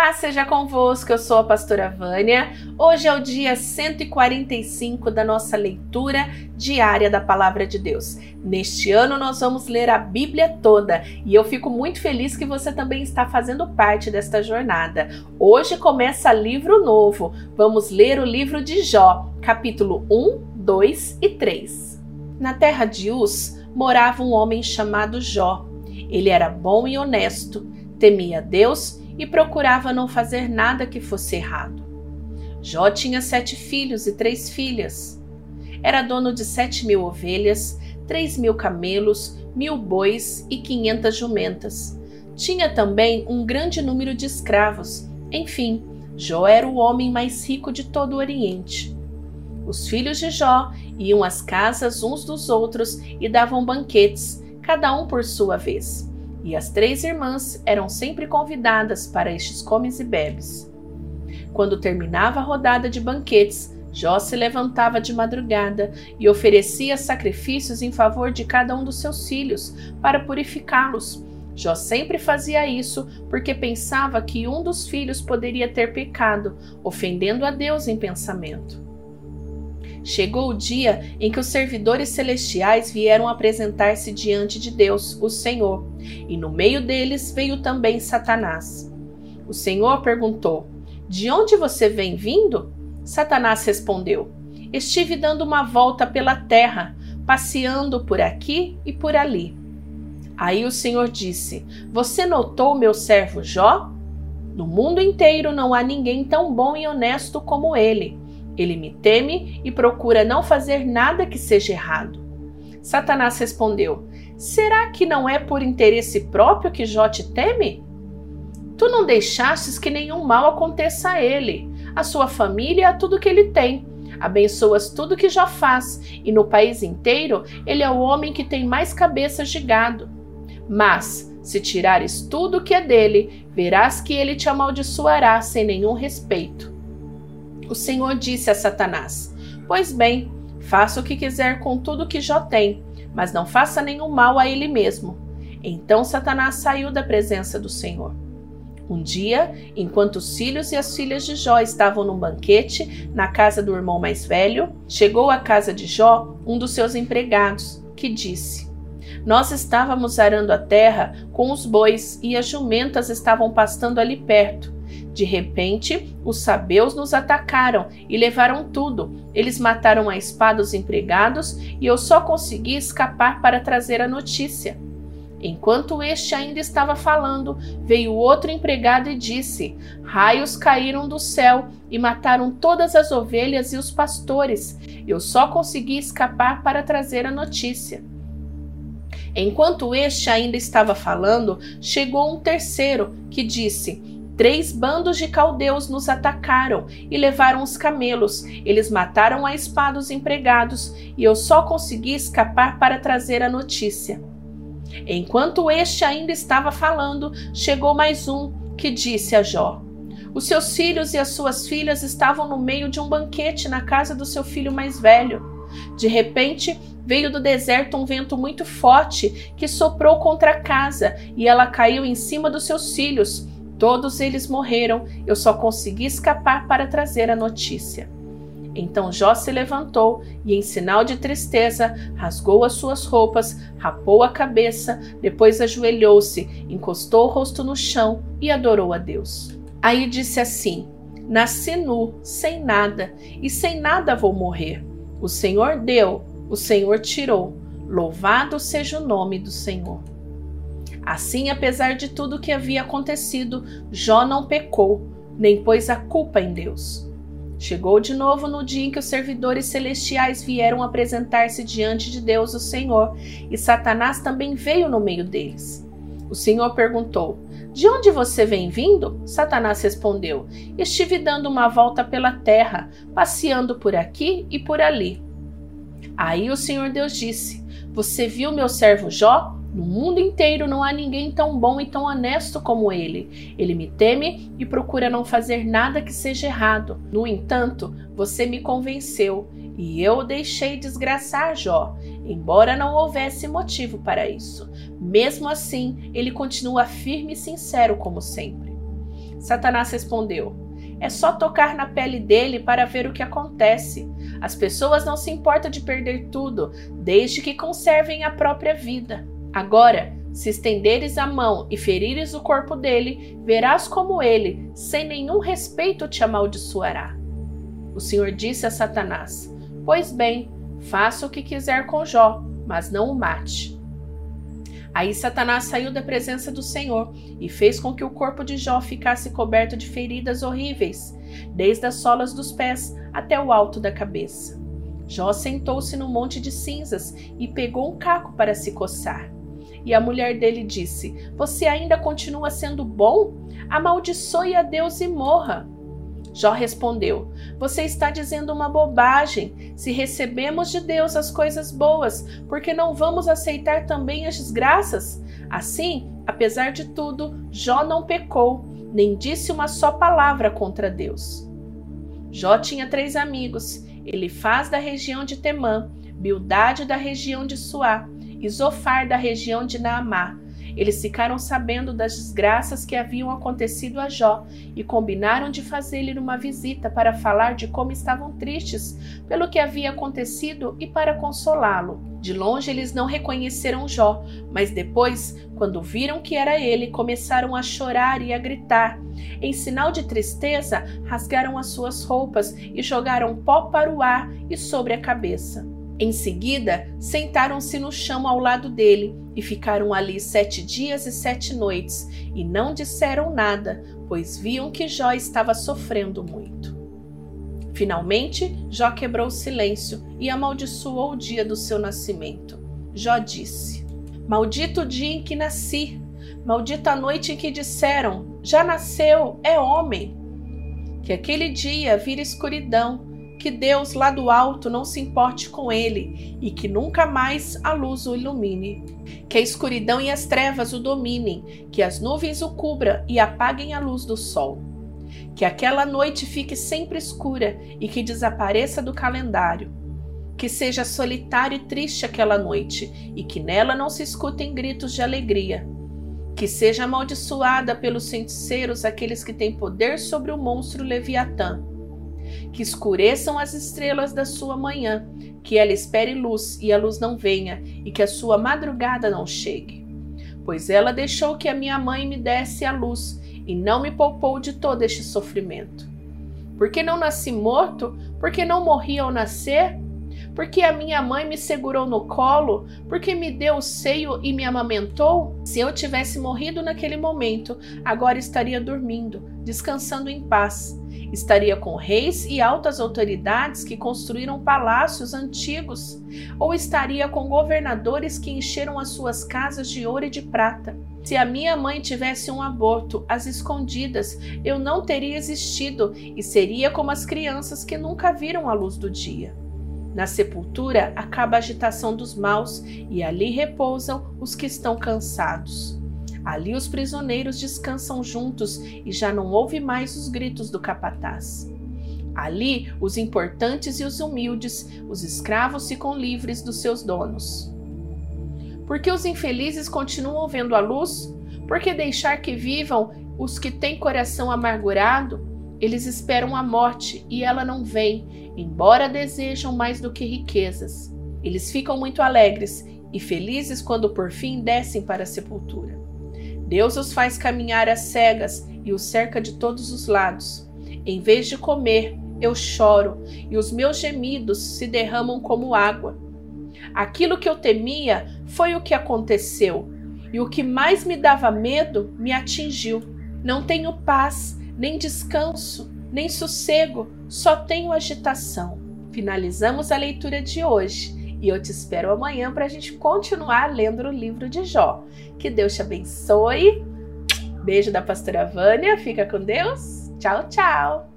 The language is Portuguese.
Paz seja convosco, eu sou a pastora Vânia. Hoje é o dia 145 da nossa leitura diária da Palavra de Deus. Neste ano nós vamos ler a Bíblia toda e eu fico muito feliz que você também está fazendo parte desta jornada. Hoje começa livro novo. Vamos ler o livro de Jó, capítulo 1, 2 e 3. Na terra de Uz morava um homem chamado Jó. Ele era bom e honesto, temia Deus e procurava não fazer nada que fosse errado. Jó tinha sete filhos e três filhas. Era dono de sete mil ovelhas, três mil camelos, mil bois e quinhentas jumentas. Tinha também um grande número de escravos. Enfim, Jó era o homem mais rico de todo o Oriente. Os filhos de Jó iam às casas uns dos outros e davam banquetes, cada um por sua vez e as três irmãs eram sempre convidadas para estes comes e bebes. Quando terminava a rodada de banquetes, Jó se levantava de madrugada e oferecia sacrifícios em favor de cada um dos seus filhos, para purificá-los. Jó sempre fazia isso porque pensava que um dos filhos poderia ter pecado, ofendendo a Deus em pensamento. Chegou o dia em que os servidores celestiais vieram apresentar-se diante de Deus, o Senhor, e no meio deles veio também Satanás. O Senhor perguntou: De onde você vem vindo? Satanás respondeu: Estive dando uma volta pela terra, passeando por aqui e por ali. Aí o Senhor disse: Você notou meu servo Jó? No mundo inteiro não há ninguém tão bom e honesto como ele. Ele me teme e procura não fazer nada que seja errado. Satanás respondeu: Será que não é por interesse próprio que Jó te teme? Tu não deixastes que nenhum mal aconteça a ele, a sua família e a tudo que ele tem. Abençoas tudo que Jó faz, e no país inteiro ele é o homem que tem mais cabeças de gado. Mas, se tirares tudo o que é dele, verás que ele te amaldiçoará sem nenhum respeito. O Senhor disse a Satanás: Pois bem, faça o que quiser com tudo que Jó tem, mas não faça nenhum mal a ele mesmo. Então Satanás saiu da presença do Senhor. Um dia, enquanto os filhos e as filhas de Jó estavam num banquete na casa do irmão mais velho, chegou à casa de Jó um dos seus empregados, que disse: Nós estávamos arando a terra com os bois e as jumentas estavam pastando ali perto. De repente, os sabeus nos atacaram e levaram tudo. Eles mataram a espada os empregados e eu só consegui escapar para trazer a notícia. Enquanto este ainda estava falando, veio outro empregado e disse: Raios caíram do céu e mataram todas as ovelhas e os pastores. Eu só consegui escapar para trazer a notícia. Enquanto este ainda estava falando, chegou um terceiro que disse: Três bandos de caldeus nos atacaram e levaram os camelos. Eles mataram a espada os empregados e eu só consegui escapar para trazer a notícia. Enquanto este ainda estava falando, chegou mais um que disse a Jó: Os seus filhos e as suas filhas estavam no meio de um banquete na casa do seu filho mais velho. De repente, veio do deserto um vento muito forte que soprou contra a casa e ela caiu em cima dos seus filhos Todos eles morreram, eu só consegui escapar para trazer a notícia. Então Jó se levantou e, em sinal de tristeza, rasgou as suas roupas, rapou a cabeça, depois ajoelhou-se, encostou o rosto no chão e adorou a Deus. Aí disse assim: Nasci nu, sem nada, e sem nada vou morrer. O Senhor deu, o Senhor tirou. Louvado seja o nome do Senhor. Assim, apesar de tudo o que havia acontecido, Jó não pecou, nem pôs a culpa em Deus. Chegou de novo no dia em que os servidores celestiais vieram apresentar-se diante de Deus, o Senhor, e Satanás também veio no meio deles. O Senhor perguntou: De onde você vem vindo? Satanás respondeu: Estive dando uma volta pela terra, passeando por aqui e por ali. Aí o Senhor Deus disse: Você viu meu servo Jó? No mundo inteiro não há ninguém tão bom e tão honesto como ele. Ele me teme e procura não fazer nada que seja errado. No entanto, você me convenceu e eu deixei desgraçar Jó, embora não houvesse motivo para isso. Mesmo assim, ele continua firme e sincero como sempre. Satanás respondeu: É só tocar na pele dele para ver o que acontece. As pessoas não se importam de perder tudo, desde que conservem a própria vida. Agora, se estenderes a mão e ferires o corpo dele, verás como ele, sem nenhum respeito, te amaldiçoará. O Senhor disse a Satanás: Pois bem, faça o que quiser com Jó, mas não o mate. Aí Satanás saiu da presença do Senhor e fez com que o corpo de Jó ficasse coberto de feridas horríveis, desde as solas dos pés até o alto da cabeça. Jó sentou-se no monte de cinzas e pegou um caco para se coçar. E a mulher dele disse: Você ainda continua sendo bom? Amaldiçoe a Deus e morra. Jó respondeu: Você está dizendo uma bobagem. Se recebemos de Deus as coisas boas, por que não vamos aceitar também as desgraças? Assim, apesar de tudo, Jó não pecou, nem disse uma só palavra contra Deus. Jó tinha três amigos: Elifaz da região de Temã, Bildade da região de Suá e Zofar da região de Naamá. Eles ficaram sabendo das desgraças que haviam acontecido a Jó e combinaram de fazer-lhe uma visita para falar de como estavam tristes pelo que havia acontecido e para consolá-lo. De longe eles não reconheceram Jó, mas depois, quando viram que era ele, começaram a chorar e a gritar. Em sinal de tristeza, rasgaram as suas roupas e jogaram pó para o ar e sobre a cabeça. Em seguida, sentaram-se no chão ao lado dele e ficaram ali sete dias e sete noites e não disseram nada, pois viam que Jó estava sofrendo muito. Finalmente, Jó quebrou o silêncio e amaldiçoou o dia do seu nascimento. Jó disse: Maldito o dia em que nasci, maldita a noite em que disseram: Já nasceu, é homem. Que aquele dia vira escuridão que Deus lá do alto não se importe com ele e que nunca mais a luz o ilumine. Que a escuridão e as trevas o dominem, que as nuvens o cubra e apaguem a luz do sol. Que aquela noite fique sempre escura e que desapareça do calendário. Que seja solitária e triste aquela noite e que nela não se escutem gritos de alegria. Que seja amaldiçoada pelos feiticeiros aqueles que têm poder sobre o monstro Leviatã que escureçam as estrelas da sua manhã, que ela espere luz e a luz não venha, e que a sua madrugada não chegue. Pois ela deixou que a minha mãe me desse a luz e não me poupou de todo este sofrimento. Porque não nasci morto? Porque não morri ao nascer? Porque a minha mãe me segurou no colo? Porque me deu o seio e me amamentou? Se eu tivesse morrido naquele momento, agora estaria dormindo, descansando em paz Estaria com reis e altas autoridades que construíram palácios antigos, ou estaria com governadores que encheram as suas casas de ouro e de prata. Se a minha mãe tivesse um aborto às escondidas, eu não teria existido e seria como as crianças que nunca viram a luz do dia. Na sepultura acaba a agitação dos maus e ali repousam os que estão cansados. Ali os prisioneiros descansam juntos e já não ouve mais os gritos do capataz. Ali os importantes e os humildes, os escravos ficam livres dos seus donos. Porque os infelizes continuam vendo a luz? Porque deixar que vivam os que têm coração amargurado? Eles esperam a morte e ela não vem, embora desejam mais do que riquezas. Eles ficam muito alegres e felizes quando por fim descem para a sepultura. Deus os faz caminhar às cegas e os cerca de todos os lados. Em vez de comer, eu choro e os meus gemidos se derramam como água. Aquilo que eu temia foi o que aconteceu, e o que mais me dava medo me atingiu. Não tenho paz, nem descanso, nem sossego, só tenho agitação. Finalizamos a leitura de hoje e eu te espero amanhã para a gente continuar lendo o livro de Jó. Que Deus te abençoe. Beijo da pastora Vânia. Fica com Deus. Tchau, tchau.